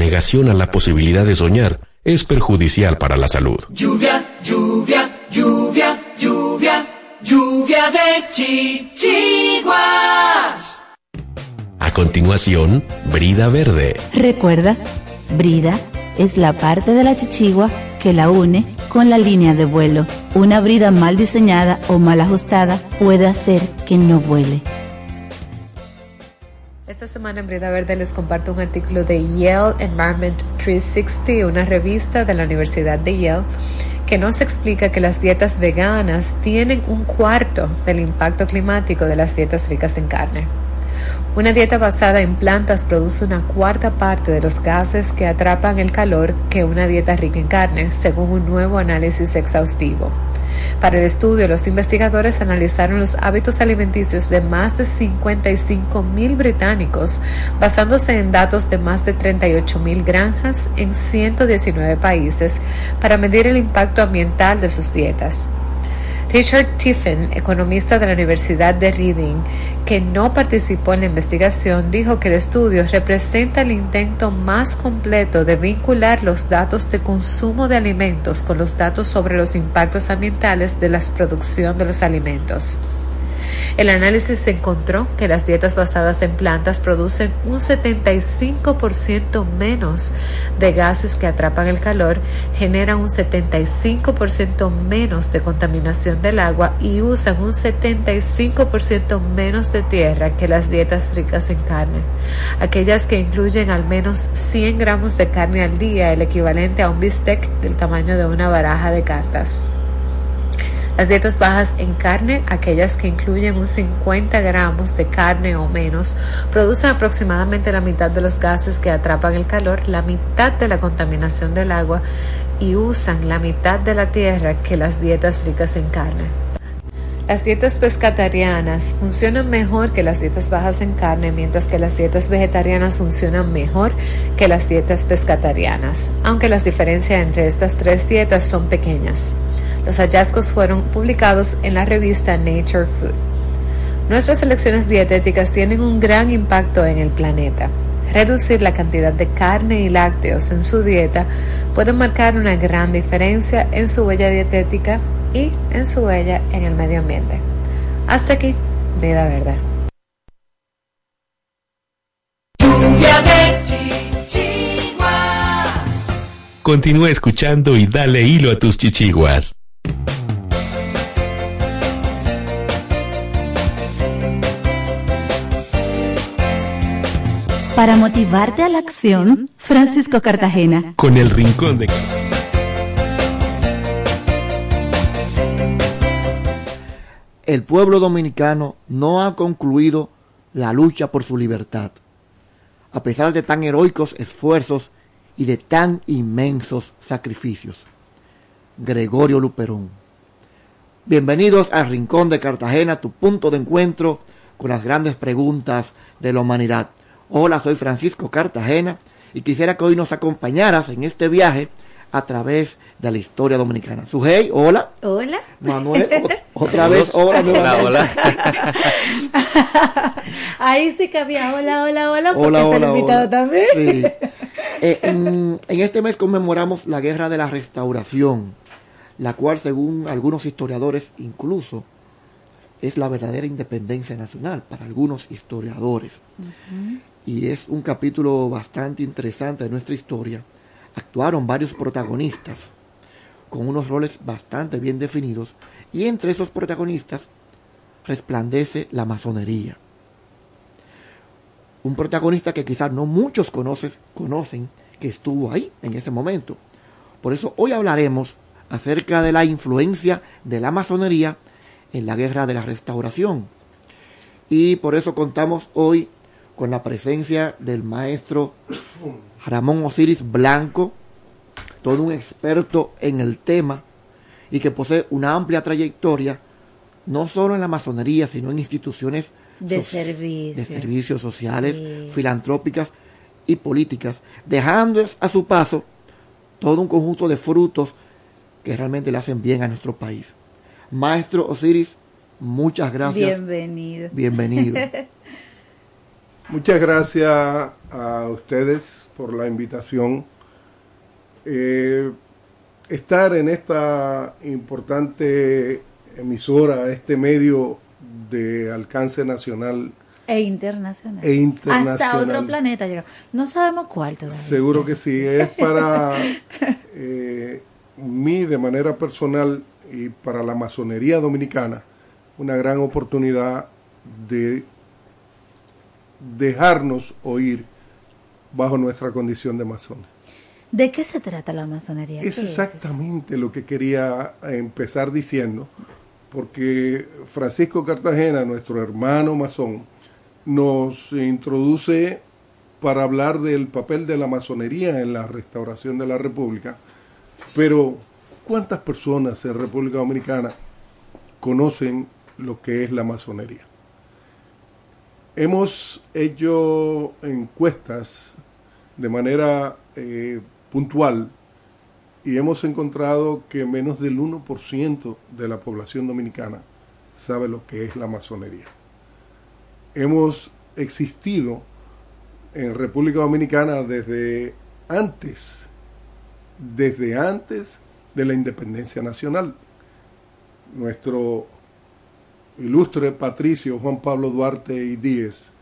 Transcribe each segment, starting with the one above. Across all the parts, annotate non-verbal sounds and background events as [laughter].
negación a la posibilidad de soñar es perjudicial para la salud. Lluvia, lluvia, lluvia, lluvia, lluvia de chichiguas. A continuación, brida verde. Recuerda, brida es la parte de la chichigua que la une con la línea de vuelo. Una brida mal diseñada o mal ajustada puede hacer que no vuele. Esta semana en Brida Verde les comparto un artículo de Yale Environment 360, una revista de la Universidad de Yale, que nos explica que las dietas veganas tienen un cuarto del impacto climático de las dietas ricas en carne. Una dieta basada en plantas produce una cuarta parte de los gases que atrapan el calor que una dieta rica en carne, según un nuevo análisis exhaustivo. Para el estudio, los investigadores analizaron los hábitos alimenticios de más de 55 mil británicos, basándose en datos de más de 38 mil granjas en 119 países, para medir el impacto ambiental de sus dietas. Richard Tiffin, economista de la Universidad de Reading, que no participó en la investigación, dijo que el estudio representa el intento más completo de vincular los datos de consumo de alimentos con los datos sobre los impactos ambientales de la producción de los alimentos. El análisis encontró que las dietas basadas en plantas producen un 75% menos de gases que atrapan el calor, generan un 75% menos de contaminación del agua y usan un 75% menos de tierra que las dietas ricas en carne. Aquellas que incluyen al menos 100 gramos de carne al día, el equivalente a un bistec del tamaño de una baraja de cartas. Las dietas bajas en carne, aquellas que incluyen un 50 gramos de carne o menos, producen aproximadamente la mitad de los gases que atrapan el calor, la mitad de la contaminación del agua y usan la mitad de la tierra que las dietas ricas en carne. Las dietas pescatarianas funcionan mejor que las dietas bajas en carne, mientras que las dietas vegetarianas funcionan mejor que las dietas pescatarianas, aunque las diferencias entre estas tres dietas son pequeñas. Los hallazgos fueron publicados en la revista Nature Food. Nuestras elecciones dietéticas tienen un gran impacto en el planeta. Reducir la cantidad de carne y lácteos en su dieta puede marcar una gran diferencia en su huella dietética y en su huella en el medio ambiente. Hasta aquí, Vida Verde. Continúa escuchando y dale hilo a tus chichiguas. Para motivarte a la acción, Francisco Cartagena. Con el rincón de... El pueblo dominicano no ha concluido la lucha por su libertad. A pesar de tan heroicos esfuerzos y de tan inmensos sacrificios. Gregorio Luperón. Bienvenidos al Rincón de Cartagena, tu punto de encuentro con las grandes preguntas de la humanidad. Hola, soy Francisco Cartagena y quisiera que hoy nos acompañaras en este viaje a través de la historia dominicana. Sujei, hola. Hola. Manuel, [laughs] otra vez, hola. Hola, hola. [laughs] Ahí sí que había hola, hola, hola, porque hola, está el invitado también. Sí. Eh, en, en este mes conmemoramos la Guerra de la Restauración, la cual según algunos historiadores incluso es la verdadera independencia nacional para algunos historiadores. Y es un capítulo bastante interesante de nuestra historia. Actuaron varios protagonistas con unos roles bastante bien definidos y entre esos protagonistas resplandece la masonería. Un protagonista que quizás no muchos conoces, conocen que estuvo ahí en ese momento. Por eso hoy hablaremos acerca de la influencia de la masonería en la guerra de la restauración. Y por eso contamos hoy con la presencia del maestro Ramón Osiris Blanco, todo un experto en el tema y que posee una amplia trayectoria, no solo en la masonería, sino en instituciones de, servicio. de servicios sociales, filantrópicas y políticas, dejando a su paso todo un conjunto de frutos que realmente le hacen bien a nuestro país. Maestro Osiris, muchas gracias. Bienvenido. Bienvenido. [laughs] muchas gracias a ustedes por la invitación. Eh, estar en esta importante emisora, este medio de alcance nacional e internacional. E internacional. Hasta otro planeta No sabemos cuál todavía. Seguro que sí. Es para [laughs] mí, de manera personal, y para la masonería dominicana una gran oportunidad de dejarnos oír bajo nuestra condición de masones. ¿De qué se trata la masonería? Es exactamente lo que quería empezar diciendo, porque Francisco Cartagena, nuestro hermano masón, nos introduce para hablar del papel de la masonería en la restauración de la República, pero ¿Cuántas personas en República Dominicana conocen lo que es la masonería? Hemos hecho encuestas de manera eh, puntual y hemos encontrado que menos del 1% de la población dominicana sabe lo que es la masonería. Hemos existido en República Dominicana desde antes, desde antes de la independencia nacional. Nuestro ilustre patricio Juan Pablo Duarte y Díez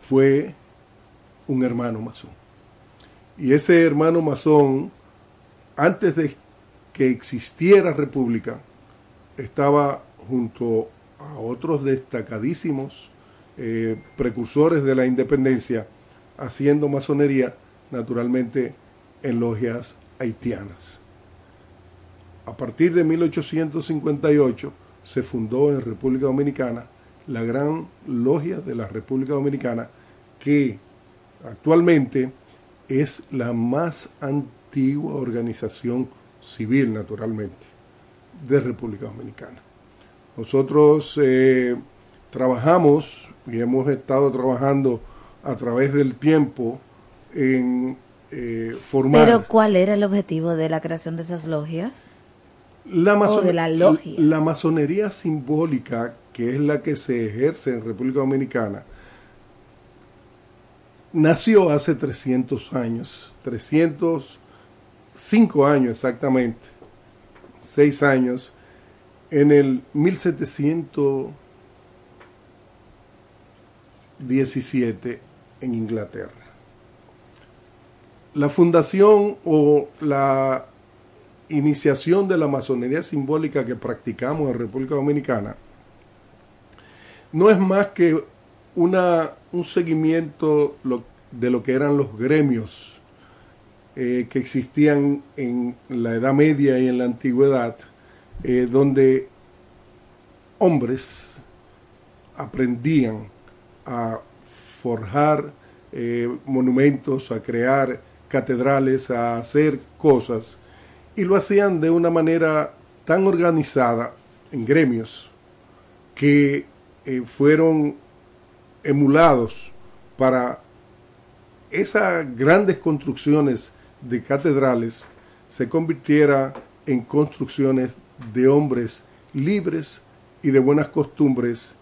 fue un hermano masón. Y ese hermano masón, antes de que existiera república, estaba junto a otros destacadísimos eh, precursores de la independencia, haciendo masonería, naturalmente, en logias haitianas. A partir de 1858 se fundó en República Dominicana la Gran Logia de la República Dominicana, que actualmente es la más antigua organización civil, naturalmente, de República Dominicana. Nosotros eh, trabajamos y hemos estado trabajando a través del tiempo en eh, formar... Pero ¿cuál era el objetivo de la creación de esas logias? La, la, masonería simbólica, que es la que se ejerce en República Dominicana, nació hace 300 años, 305 años exactamente, 6 años, en el 1717 en Inglaterra. La fundación o la iniciación de la masonería simbólica que practicamos en República Dominicana no es más que una, un seguimiento de lo que eran los gremios eh, que existían en la Edad Media y en la Antigüedad, eh, donde hombres aprendían a forjar eh, monumentos, a crear catedrales, a hacer cosas, y lo hacían de una manera tan organizada en gremios que fueron emulados para esas grandes construcciones de catedrales se convirtiera en construcciones de hombres libres y de buenas costumbres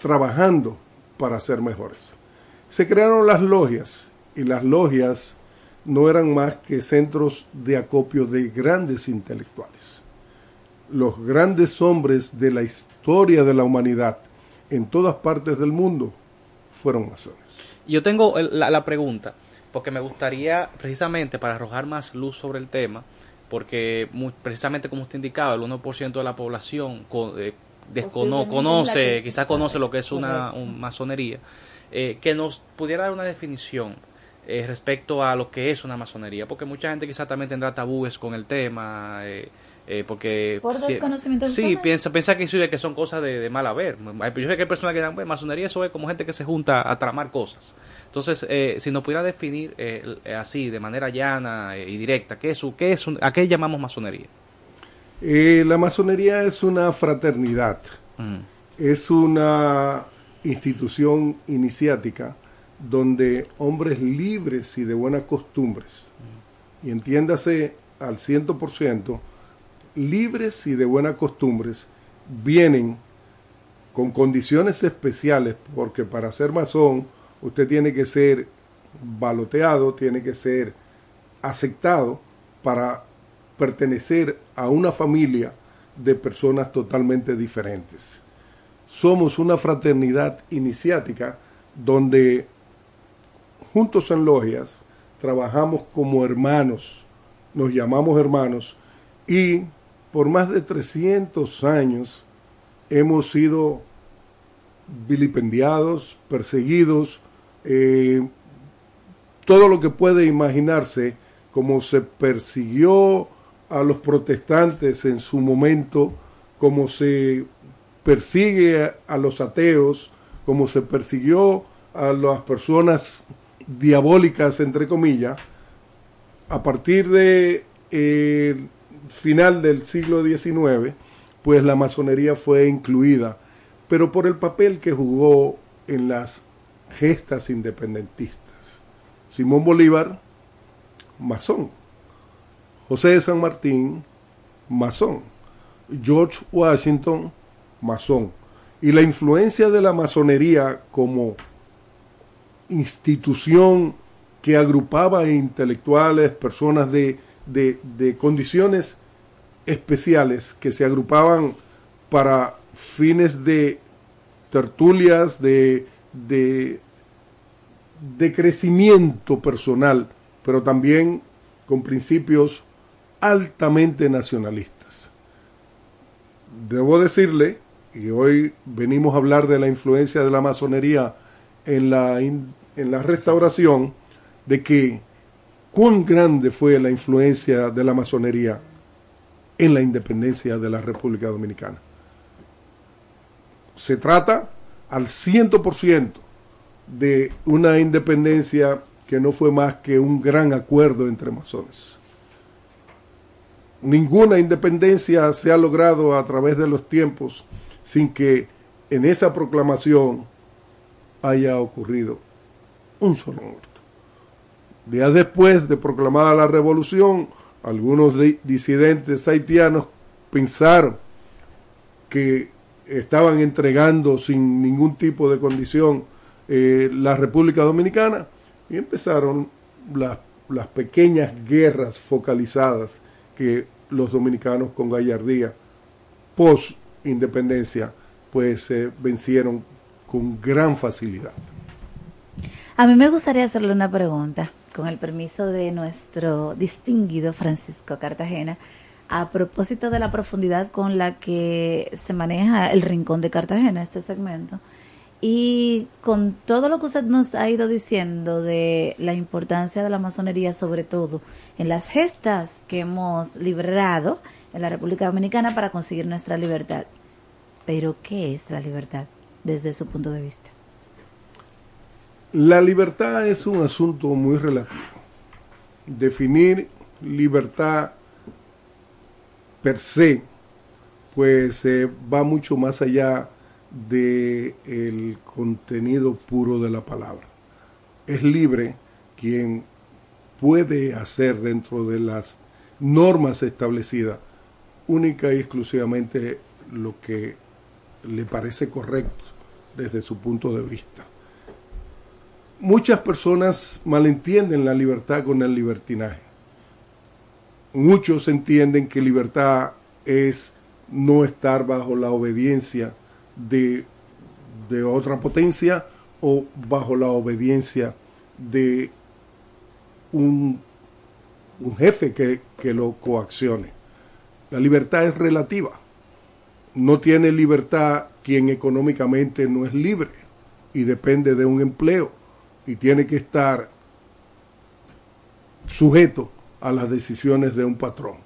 trabajando para ser mejores. Se crearon las logias y las logias no eran más que centros de acopio de grandes intelectuales. Los grandes hombres de la historia de la humanidad en todas partes del mundo fueron masones. Yo tengo la, pregunta, porque me gustaría precisamente para arrojar más luz sobre el tema, porque precisamente como usted indicaba, el 1% de la población eh, conoce, quizás conoce lo que es una, masonería, eh, que nos pudiera dar una definición eh, respecto a lo que es una masonería, porque mucha gente quizás también tendrá tabúes con el tema. Eh, eh, porque por desconocimiento sí piensa piensa que, que son cosas de, mal haber yo sé que hay personas que dan masonería eso es como gente que se junta a tramar cosas entonces eh, si nos pudiera definir eh, así de manera llana y directa qué es qué es a qué llamamos masonería la masonería es una fraternidad mm. es una institución iniciática donde hombres libres y de buenas costumbres y entiéndase al ciento por ciento libres y de buenas costumbres vienen con condiciones especiales, porque para ser masón usted tiene que ser baloteado, tiene que ser aceptado para pertenecer a una familia de personas totalmente diferentes. Somos una fraternidad iniciática donde juntos en logias trabajamos como hermanos, nos llamamos hermanos y por más de 300 años hemos sido vilipendiados, perseguidos, eh, todo lo que puede imaginarse, como se persiguió a los protestantes en su momento, como se persigue a los ateos, como se persiguió a las personas diabólicas, entre comillas, a partir de eh, final del siglo XIX, pues la masonería fue incluida, pero por el papel que jugó en las gestas independentistas. Simón Bolívar, masón. José de San Martín, masón. George Washington, masón. Y la influencia de la masonería como institución que agrupaba intelectuales, personas de de, condiciones especiales que se agrupaban para fines de tertulias, de, de, de, crecimiento personal, pero también con principios altamente nacionalistas. Debo decirle, y hoy venimos a hablar de la influencia de la masonería en la, en la restauración, de que cuán grande fue la influencia de la masonería en la independencia de la República Dominicana. Se trata al 100% de una independencia que no fue más que un gran acuerdo entre masones. Ninguna independencia se ha logrado a través de los tiempos sin que en esa proclamación haya ocurrido un solo muerto. Días después de proclamada la revolución, algunos disidentes haitianos pensaron que estaban entregando sin ningún tipo de condición eh, la República Dominicana y empezaron las, pequeñas guerras focalizadas que los dominicanos con gallardía post independencia pues eh, vencieron con gran facilidad. A mí me gustaría hacerle una pregunta con el permiso de nuestro distinguido Francisco Cartagena, a propósito de la profundidad con la que se maneja el rincón de Cartagena, este segmento, Y con todo lo que usted nos ha ido diciendo de la importancia de la masonería, sobre todo en las gestas que hemos librado en la República Dominicana para conseguir nuestra libertad. Pero, ¿qué es la libertad desde su punto de vista? La libertad es un asunto muy relativo. Definir libertad per se, pues eh, va mucho más allá del el contenido puro de la palabra. Es libre quien puede hacer dentro de las normas establecidas única y exclusivamente lo que le parece correcto desde su punto de vista. Muchas personas malentienden la libertad con el libertinaje. Muchos entienden que libertad es no estar bajo la obediencia de, de otra potencia o bajo la obediencia de un, un jefe que, que lo coaccione. La libertad es relativa. No tiene libertad quien económicamente no es libre y depende de un empleo y tiene que estar sujeto a las decisiones de un patrón.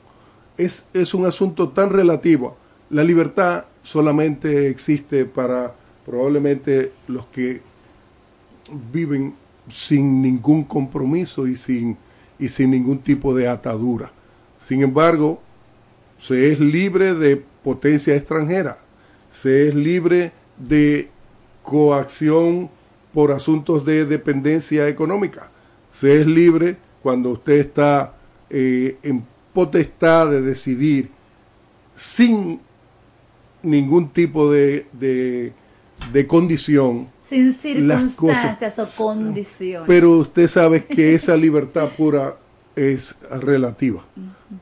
Es, es un asunto tan relativo. La libertad solamente existe para probablemente los que viven sin ningún compromiso y sin, y sin ningún tipo de atadura. Sin embargo, se es libre de potencia extranjera, se es libre de coacción por asuntos de dependencia económica, se es libre cuando usted está eh, en potestad de decidir sin ningún tipo de, de, de condición. Sin circunstancias o condiciones. Pero usted sabe que esa libertad pura es relativa.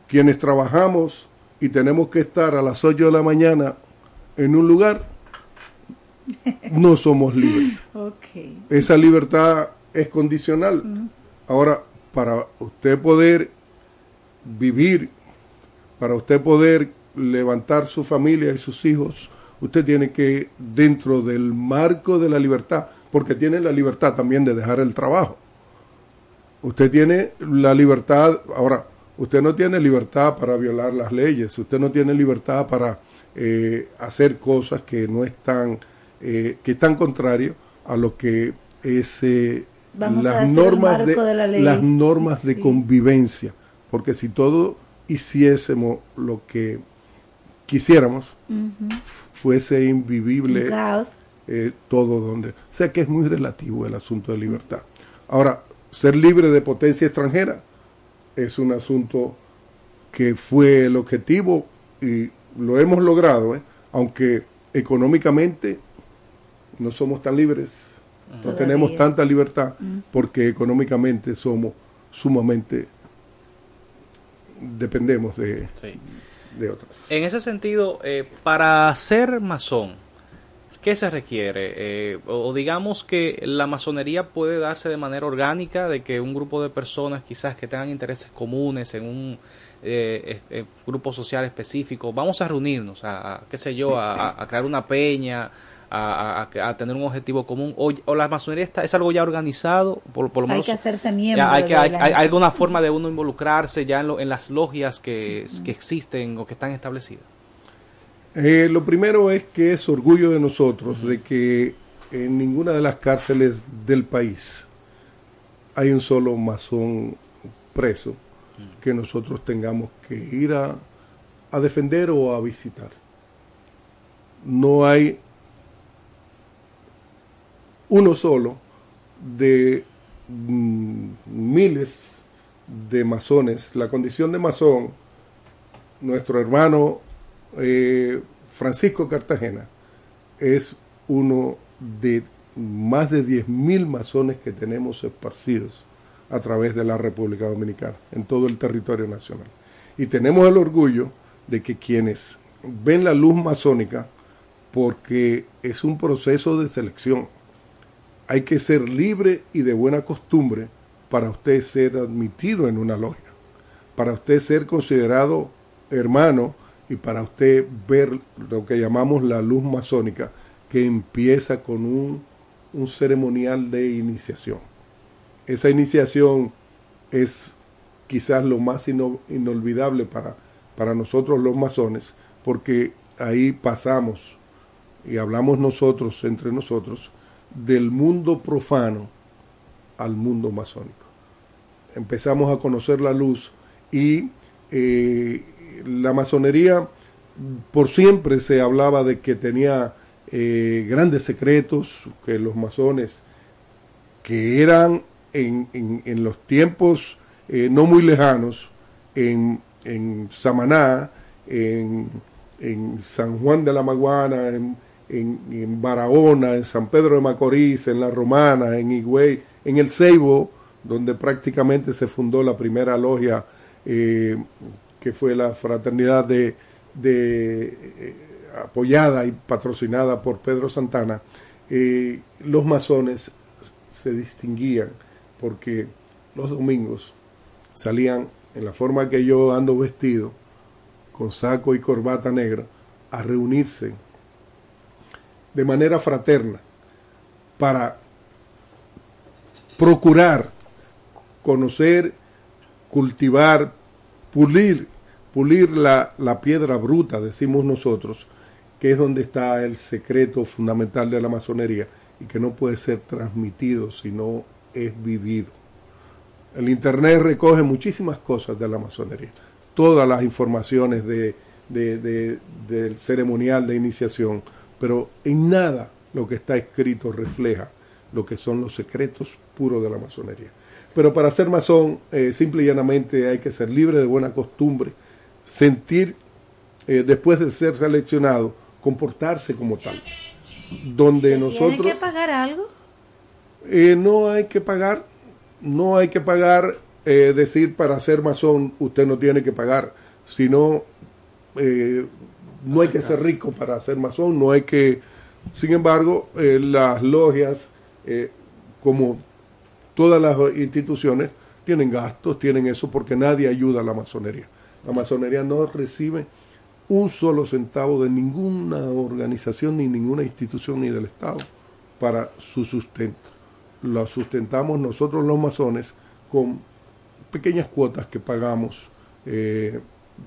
Quienes trabajamos y tenemos que estar a las 8 de la mañana en un lugar, no somos libres. [laughs] Okay. Esa libertad es condicional. Ahora, para usted poder vivir, para usted poder levantar su familia y sus hijos, usted tiene que, dentro del marco de la libertad, porque tiene la libertad también de dejar el trabajo. Usted tiene la libertad, ahora, usted no tiene libertad para violar las leyes, usted no tiene libertad para eh, hacer cosas que no están, eh, que están contrarios a lo que es eh, las normas de, de la ley. las normas de Sí. convivencia, porque si todo hiciésemos lo que quisiéramos, fuese invivible eh, todo donde. O sea que es muy relativo el asunto de libertad. Ahora, ser libre de potencia extranjera es un asunto que fue el objetivo y lo hemos logrado, ¿eh? aunque económicamente no somos tan libres, no Todavía. tenemos tanta libertad, porque económicamente somos sumamente dependemos de, Sí. de otras. En ese sentido, eh, para ser masón, ¿qué se requiere? Eh, o digamos que la masonería puede darse de manera orgánica, de que un grupo de personas quizás que tengan intereses comunes en un eh, eh, grupo social específico, vamos a reunirnos, a, a, qué sé yo, a, a- a crear una peña, a, a- a tener un objetivo común, o, o la masonería está, es algo ya organizado, por, por lo Hay menos que hacerse miembro. ya hay, que, hay, hay alguna forma de uno involucrarse ya en, lo- en las logias que, que existen o que están establecidas. Eh, lo primero es que es orgullo de nosotros de que en ninguna de las cárceles del país hay un solo masón preso que nosotros tengamos que ir a, defender o a visitar. No hay uno solo de mm, miles de masones. La condición de masón, nuestro hermano eh, Francisco Cartagena es uno de más de 10.000 masones que tenemos esparcidos a través de la República Dominicana, en todo el territorio nacional. Y tenemos el orgullo de que quienes ven la luz masónica, porque es un proceso de selección, hay que ser libre y de buena costumbre para usted ser admitido en una logia, para usted ser considerado hermano y para usted ver lo que llamamos la luz masónica, que empieza con un, un ceremonial de iniciación. Esa iniciación es quizás lo más ino- inolvidable para, para nosotros los masones, porque ahí pasamos y hablamos nosotros, entre nosotros, del mundo profano al mundo masónico. Empezamos a conocer la luz y eh, la masonería por siempre se hablaba de que tenía eh, grandes secretos, que los masones, que eran en, en- en los tiempos eh, no muy lejanos, en, en Samaná, en, en San Juan de la Maguana, en, en, Barahona, en San Pedro de Macorís, en La Romana, en Higüey, en El Ceibo, donde prácticamente se fundó la primera logia, eh, que fue la fraternidad de, de, eh, apoyada y patrocinada por Pedro Santana, eh, los masones se distinguían porque los domingos salían en la forma que yo ando vestido, con saco y corbata negra, a reunirse de manera fraterna para procurar conocer, cultivar, pulir, pulir la, la piedra bruta, decimos nosotros, que es donde está el secreto fundamental de la masonería y que no puede ser transmitido si no es vivido. El Internet recoge muchísimas cosas de la masonería, todas las informaciones de, de- de- del ceremonial de iniciación, pero en nada lo que está escrito refleja lo que son los secretos puros de la masonería. Pero para ser masón, eh, simple y llanamente hay que ser libre de buena costumbre, sentir, eh, después de ser seleccionado, comportarse como tal. Donde nosotros... ¿Tienen que pagar algo? Eh, no hay que pagar, no hay que pagar, eh, decir para ser masón usted no tiene que pagar, sino eh, no hay que ser rico para ser masón, no hay que, sin embargo, eh, las logias, eh, como todas las instituciones, tienen gastos, tienen eso porque nadie ayuda a la masonería. La masonería no recibe un solo centavo de ninguna organización, ni ninguna institución, ni del Estado para su sustento. Lo sustentamos nosotros los masones con pequeñas cuotas que pagamos eh,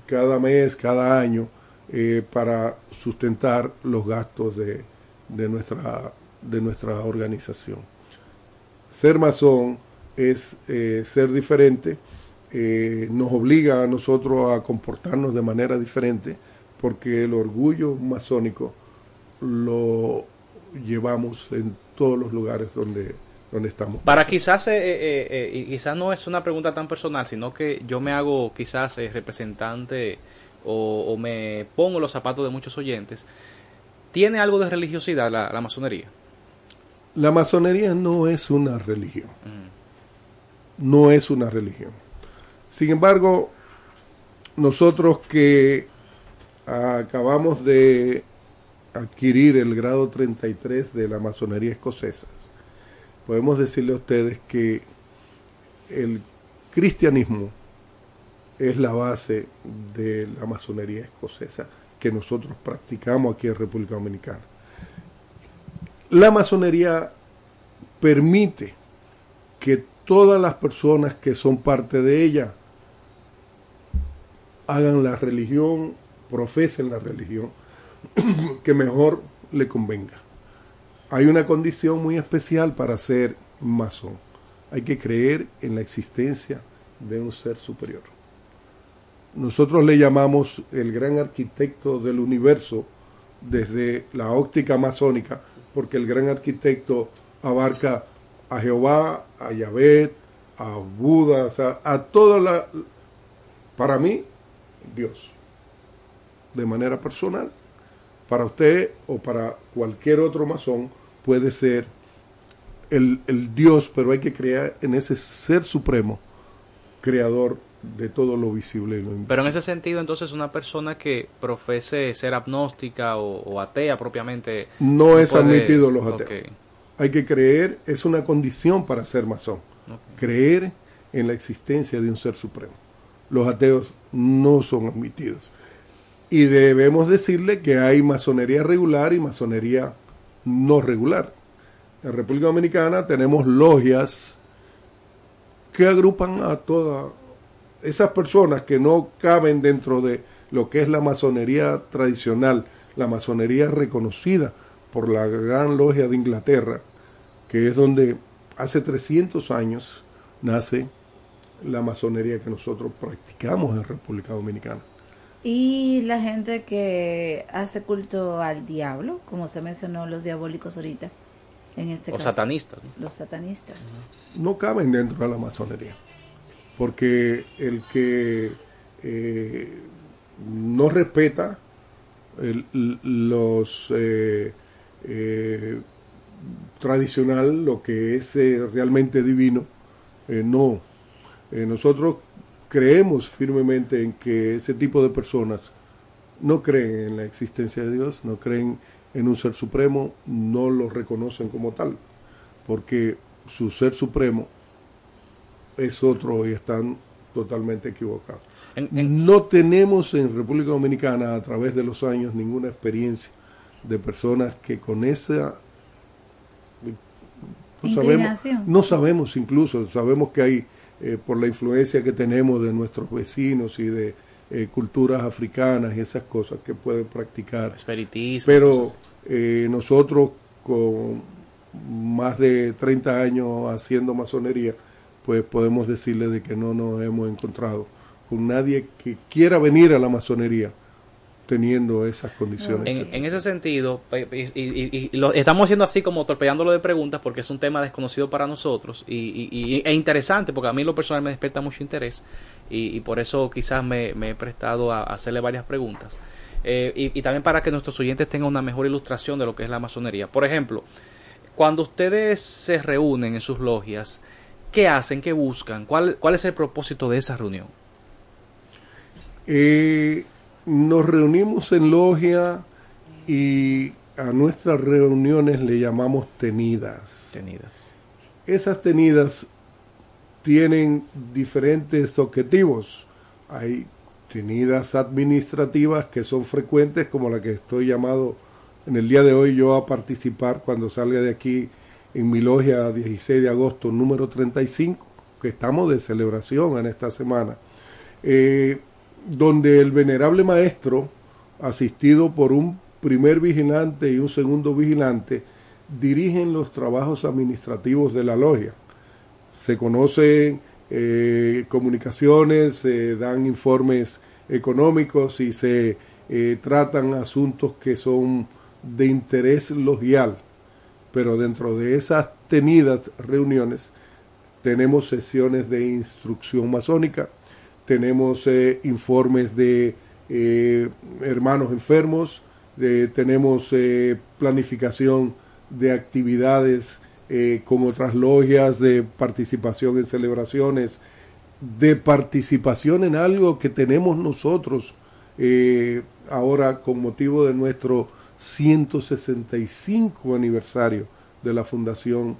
cada mes, cada año, eh, para sustentar los gastos de, de nuestra, de nuestra organización. Ser masón es eh, ser diferente, nos obliga a nosotros a comportarnos de manera diferente, porque el orgullo masónico lo llevamos en todos los lugares donde, donde estamos. Para quizás, eh, eh, eh, y quizás no es una pregunta tan personal, sino que yo me hago quizás eh, representante o, o me pongo los zapatos de muchos oyentes. ¿Tiene algo de religiosidad la, la masonería? La masonería no es una religión. No es una religión. Sin embargo, nosotros que acabamos de adquirir el grado 33 de la masonería escocesa, podemos decirle a ustedes que el cristianismo es la base de la masonería escocesa que nosotros practicamos aquí en República Dominicana. La masonería permite que todas las personas que son parte de ella hagan la religión, profesen la religión [clears throat] que mejor le convenga. Hay una condición muy especial para ser masón. Hay que creer en la existencia de un ser superior. Nosotros le llamamos el gran arquitecto del universo desde la óptica masónica, porque el gran arquitecto abarca a Jehová, a Yahvé, a Buda, a toda la... Para mí, Dios. De manera personal. Para usted o para cualquier otro masón puede ser el, el Dios, pero hay que creer en ese ser supremo, creador de todo lo visible y lo invisible. Pero en ese sentido, entonces, una persona que profese ser agnóstica o, o atea propiamente... no es puede- admitido los ateos. Hay que creer, es una condición para ser masón. Creer en la existencia de un ser supremo. Los ateos no son admitidos. Y debemos decirle que hay masonería regular y masonería no regular. En República Dominicana tenemos logias que agrupan a todas esas personas que no caben dentro de lo que es la masonería tradicional, la masonería reconocida por la Gran Logia de Inglaterra, que es donde hace 300 años nace la masonería que nosotros practicamos en República Dominicana. Y la gente que hace culto al diablo, como se mencionó los diabólicos ahorita, en este Los caso. satanistas. ¿no? Los satanistas. no caben dentro de la masonería. Porque el que eh, no respeta el- los eh, eh, tradicional, lo que es eh, realmente divino, eh, no. Eh, nosotros creemos firmemente en que ese tipo de personas no creen en la existencia de Dios, no creen en un ser supremo, no lo reconocen como tal, porque su ser supremo es otro y están totalmente equivocados. En- en- No tenemos en República Dominicana a través de los años ninguna experiencia de personas que con esa no sabemos, no sabemos incluso, sabemos que hay eh, por la influencia que tenemos de nuestros vecinos y de eh, culturas africanas y esas cosas que pueden practicar espiritismo. pero eh, nosotros con más de 30 años haciendo masonería, pues podemos decirle de que no nos hemos encontrado con nadie que quiera venir a la masonería teniendo esas condiciones. En, en ese sentido, pe- y, y- y lo estamos haciendo así como torpeándolo de preguntas porque es un tema desconocido para nosotros y, e interesante porque a mí lo personal me despierta mucho interés y, por eso quizás me, me he prestado a, a hacerle varias preguntas. Eh, y, y también para que nuestros oyentes tengan una mejor ilustración de lo que es la masonería. Por ejemplo, cuando ustedes se reúnen en sus logias, ¿qué hacen? ¿Qué buscan? ¿Cuál, cuál es el propósito de esa reunión? Eh, nos reunimos en logia y a nuestras reuniones le llamamos tenidas. Tenidas. Esas tenidas tienen diferentes objetivos. Hay tenidas administrativas que son frecuentes, como la que estoy llamado en el día de hoy yo a participar cuando salga de aquí en mi logia 16 de agosto número 35, que estamos de celebración en esta semana, eh, donde el venerable maestro, asistido por un primer vigilante y un segundo vigilante, dirigen los trabajos administrativos de la logia se conocen eh, comunicaciones, se dan informes económicos y se eh, tratan asuntos que son de interés logial. Pero dentro de esas tenidas reuniones tenemos sesiones de instrucción masónica, tenemos eh, informes de eh, hermanos enfermos, eh, tenemos planificación de actividades con otras logias, de participación en celebraciones, de participación en algo que tenemos nosotros ahora con motivo de nuestro 165 aniversario de la fundación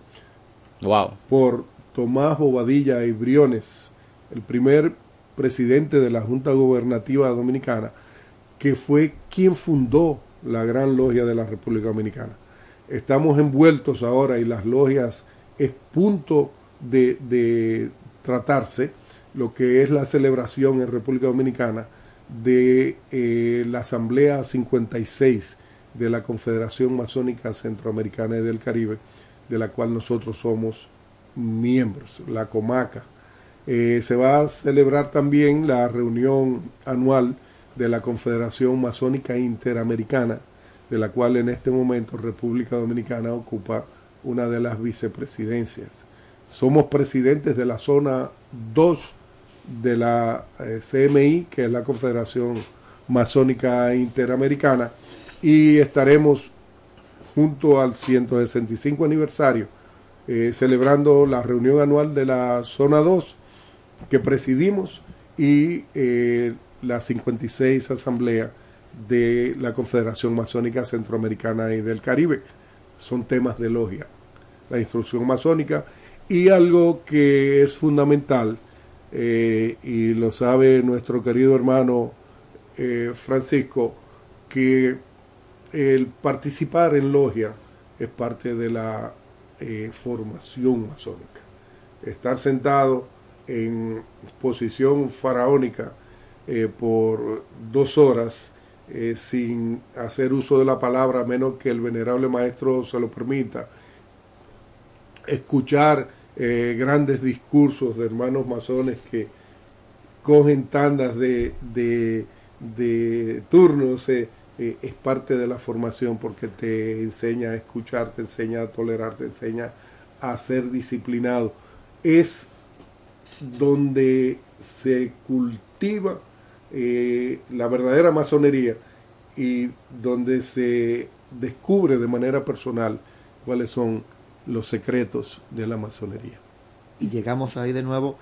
Wow. por Tomás Bobadilla y Briones, el primer presidente de la Junta Gubernativa Dominicana, que fue quien fundó la Gran Logia de la República Dominicana. Estamos envueltos ahora y las logias es punto de, de tratarse lo que es la celebración en República Dominicana de eh, la Asamblea 56 de la Confederación Masónica Centroamericana y del Caribe, de la cual nosotros somos miembros, la Comaca. Eh, se va a celebrar también la reunión anual de la Confederación Masónica Interamericana, de la cual en este momento República Dominicana ocupa una de las vicepresidencias. Somos presidentes de la zona 2 de la eh, CMI, que es la Confederación Masónica Interamericana, y estaremos junto al 165 aniversario eh, celebrando la reunión anual de la zona 2 que presidimos y eh, la 56 asamblea de la Confederación Masónica Centroamericana y del Caribe. Son temas de logia, la instrucción masónica y algo que es fundamental eh, y lo sabe nuestro querido hermano eh, Francisco, que el participar en logia es parte de la eh, formación masónica. Estar sentado en posición faraónica eh, por dos horas eh, sin hacer uso de la palabra, a menos que el venerable maestro se lo permita, escuchar grandes discursos de hermanos masones que cogen tandas de, de, de turnos, es parte de la formación porque te enseña a escuchar, te enseña a tolerar, te enseña a ser disciplinado. Es donde se cultiva eh, la verdadera masonería y donde se descubre de manera personal cuáles son los secretos de la masonería. Y llegamos ahí de nuevo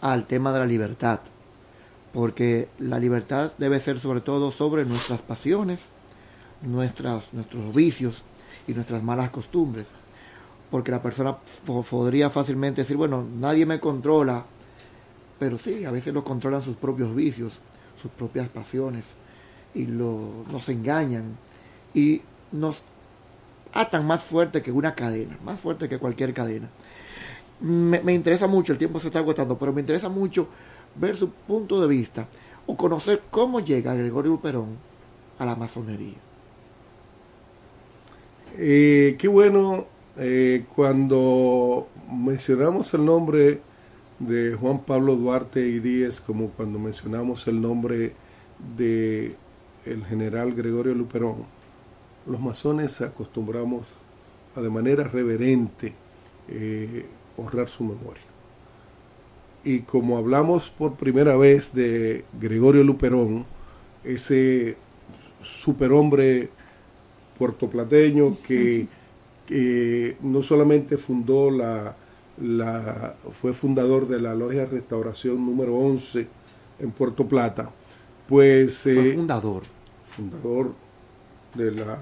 al tema de la libertad, porque la libertad debe ser sobre todo sobre nuestras pasiones, nuestras, nuestros vicios y nuestras malas costumbres porque la persona podría fácilmente decir, bueno, nadie me controla, pero sí, a veces lo controlan sus propios vicios, sus propias pasiones, y lo, nos engañan y nos atan más fuerte que una cadena, más fuerte que cualquier cadena. Me, interesa mucho, el tiempo se está agotando, pero me interesa mucho ver su punto de vista o conocer cómo llega Gregorio Perón a la masonería. Eh, qué bueno eh, cuando mencionamos el nombre de Juan Pablo Duarte y Díez, como cuando mencionamos el nombre de el general Gregorio Luperón, los masones acostumbramos a de manera reverente eh, honrar su memoria. Y como hablamos por primera vez de Gregorio Luperón, ese superhombre puertoplateño que que no solamente fundó la, la, fue fundador de la Logia Restauración número 11 en Puerto Plata, pues... Fue eh, fundador. Fundador de la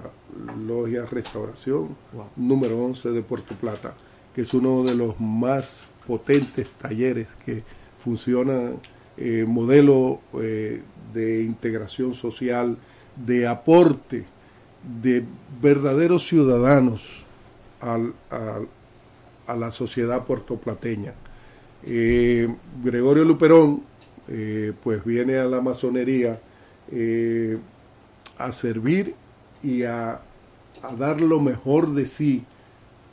Logia Restauración número 11 de Puerto Plata, que es uno de los más potentes talleres que funcionan, eh, modelo eh, de integración social, de aporte de verdaderos ciudadanos al, a la sociedad puertoplateña. Eh, Gregorio Luperón, eh, pues viene a la masonería eh, a servir y a, a, dar lo mejor de sí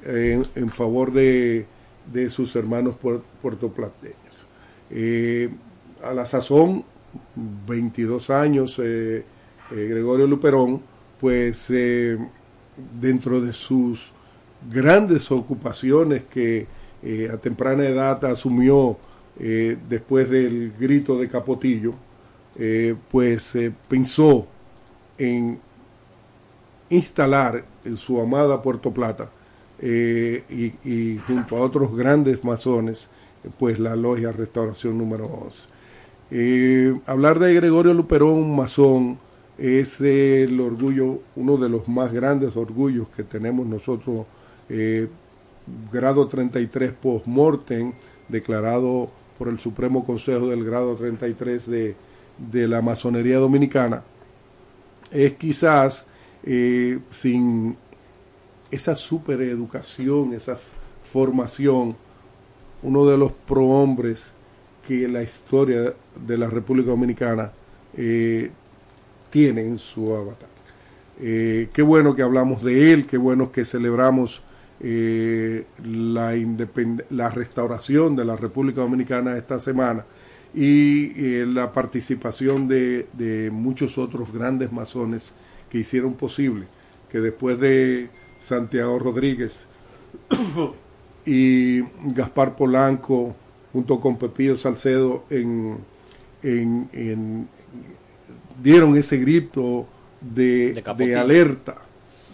en, favor de, de, sus hermanos puertoplateños. a la sazón, 22 años, Gregorio Luperón, pues dentro de sus grandes ocupaciones que eh, a temprana edad asumió eh, después del grito de Capotillo, eh, pues pensó en instalar en su amada Puerto Plata y, junto a otros grandes masones, pues la logia Restauración número 11. hablar de Gregorio Luperón, masón, es el orgullo, uno de los más grandes orgullos que tenemos nosotros eh, grado 33 post-mortem, declarado por el Supremo Consejo del grado 33 de, de la masonería dominicana, es quizás eh, sin esa supereducación, esa formación, uno de los prohombres que la historia de la República Dominicana eh, tiene en su avatar. Qué bueno que hablamos de él, qué bueno que celebramos eh, la, la restauración de la República Dominicana esta semana y eh, la participación de, de, muchos otros grandes masones que hicieron posible que después de Santiago Rodríguez [coughs] y Gaspar Polanco junto con Pepillo Salcedo en, en, en, dieron ese grito de, de alerta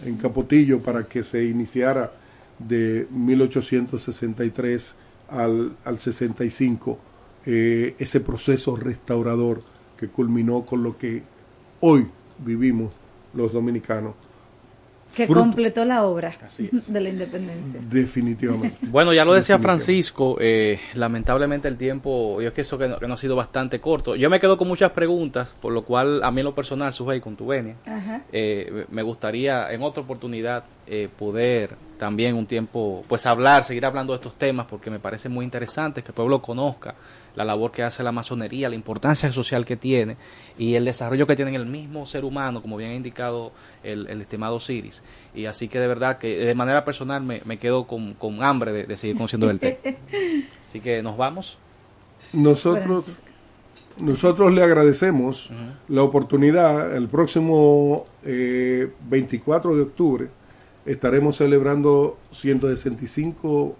en Capotillo para que se iniciara de 1863 al, al 65, eh, ese proceso restaurador que culminó con lo que hoy vivimos los dominicanos, que fruto. completó la obra es. [laughs] de la independencia. Definitivamente. Bueno, ya lo decía. Francisco, eh, lamentablemente el tiempo, yo pienso que no, que no ha sido bastante corto. Yo me quedo con muchas preguntas, por lo cual a mí en lo personal, Sujei, con tu venia, Ajá. eh, me gustaría en otra oportunidad eh, poder también un tiempo, pues hablar, seguir hablando de estos temas, porque me parece muy interesante que el pueblo conozca la labor que hace la masonería, la importancia social que tiene y el desarrollo que tiene en el mismo ser humano, como bien ha indicado el, el estimado Siris. Y así que de verdad que de manera personal me, me quedo con, con hambre de, de seguir conociendo del tema. [laughs] Así que nos vamos. Nosotros, nosotros le agradecemos la oportunidad. El próximo eh, 24 de octubre estaremos celebrando 165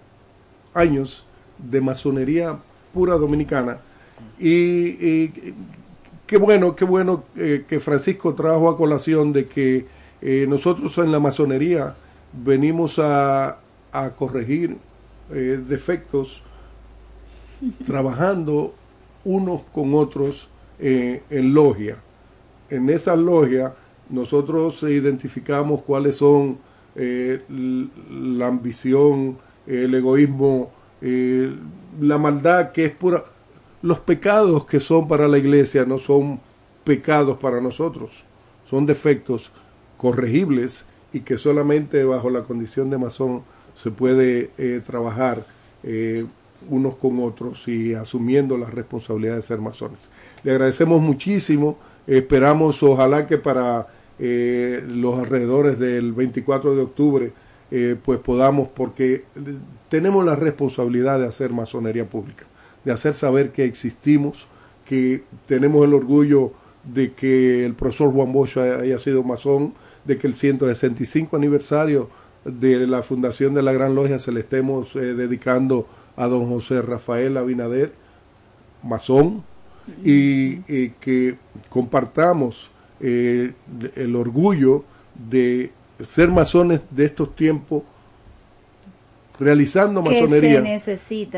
años de masonería pura dominicana. Y, qué bueno, qué bueno eh, que Francisco trajo a colación de que eh, nosotros en la masonería venimos a, corregir eh, defectos trabajando unos con otros en logia. En esa logia nosotros identificamos cuáles son la ambición, el egoísmo, eh, la maldad que es pura. Los pecados que son para la iglesia no son pecados para nosotros, son defectos corregibles y que solamente bajo la condición de masón se puede eh, trabajar eh, unos con otros y asumiendo la responsabilidad de ser masones. Le agradecemos muchísimo, esperamos ojalá que para eh, los alrededores del 24 de octubre eh, pues podamos, porque tenemos la responsabilidad de hacer masonería pública, de hacer saber que existimos, que tenemos el orgullo de que el profesor Juan Bosch haya sido masón, de que el 165 aniversario de la fundación de la Gran Logia se le estemos eh, dedicando a don José Rafael Abinader, masón, y que compartamos eh, el orgullo de ser masones de estos tiempos, realizando masonería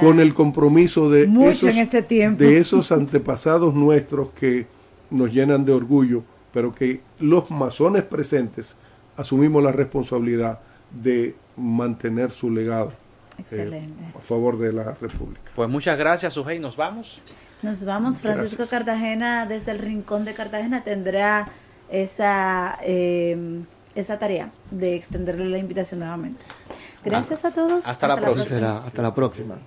con el compromiso de mucho esos, en este tiempo. de esos antepasados nuestros que nos llenan de orgullo, pero que los masones presentes asumimos la responsabilidad de mantener su legado eh, a favor de la República. Pues muchas gracias, Sujei. Nos vamos. Nos vamos, Francisco Gracias. Cartagena, desde el Rincón de Cartagena, tendrá esa, eh, esa tarea de extenderle la invitación nuevamente. Gracias a todos. Hasta la próxima. Será hasta la próxima.